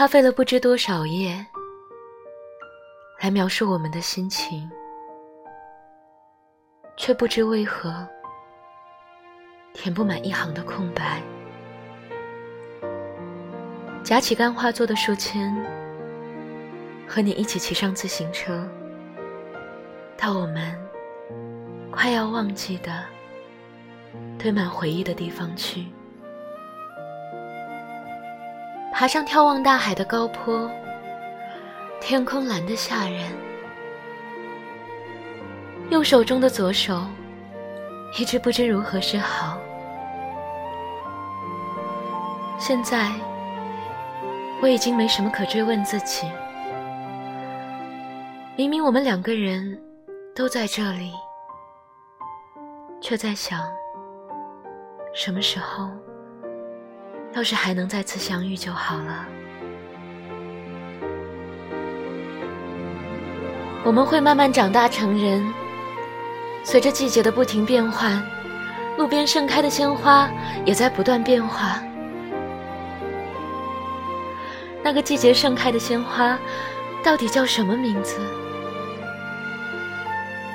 花费了不知多少页来描述我们的心情，却不知为何填不满一行的空白。夹起干花做的书签，和你一起骑上自行车，到我们快要忘记的堆满回忆的地方去。爬上眺望大海的高坡，天空蓝得吓人。右手中的左手，一直不知如何是好。现在。我已经没什么可追问自己。明明我们两个人都在这里，却在想，什么时候，要是还能再次相遇就好了。我们会慢慢长大成人，随着季节的不停变换，路边盛开的鲜花也在不断变化。那个季节盛开的鲜花，到底叫什么名字？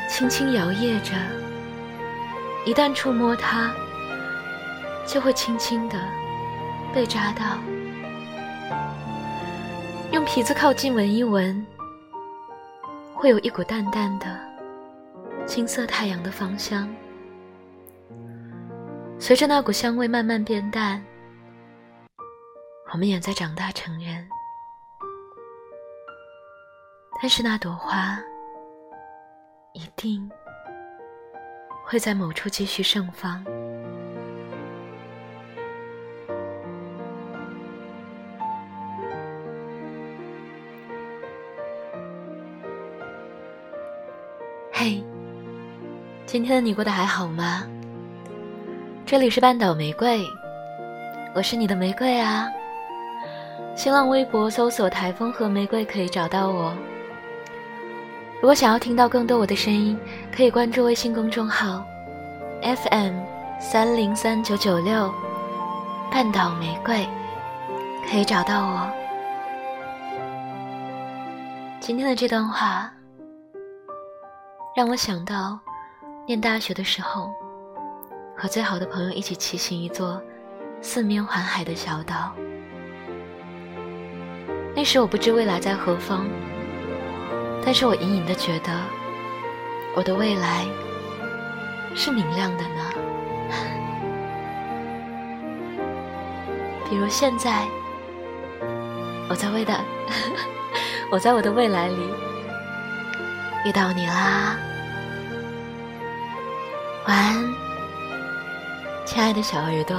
轻轻摇曳着，一旦触摸它，就会轻轻的被扎到。用皮子靠近闻一闻，会有一股淡淡的金色太阳的芳香。随着那股香味慢慢变淡。我们也在长大成人，但是那朵花一定会在某处继续盛放。嘿，今天的你过得还好吗？这里是半岛玫瑰，我是你的玫瑰啊。新浪微博搜索“台风和玫瑰”可以找到我。如果想要听到更多我的声音，可以关注微信公众号 “FM 三零三九九六半岛玫瑰”，可以找到我。今天的这段话让我想到，念大学的时候，和最好的朋友一起骑行一座四面环海的小岛。那时我不知未来在何方，但是我隐隐的觉得，我的未来是明亮的呢。比如现在，我在未的，我在我的未来里遇到你啦。晚安，亲爱的小耳朵。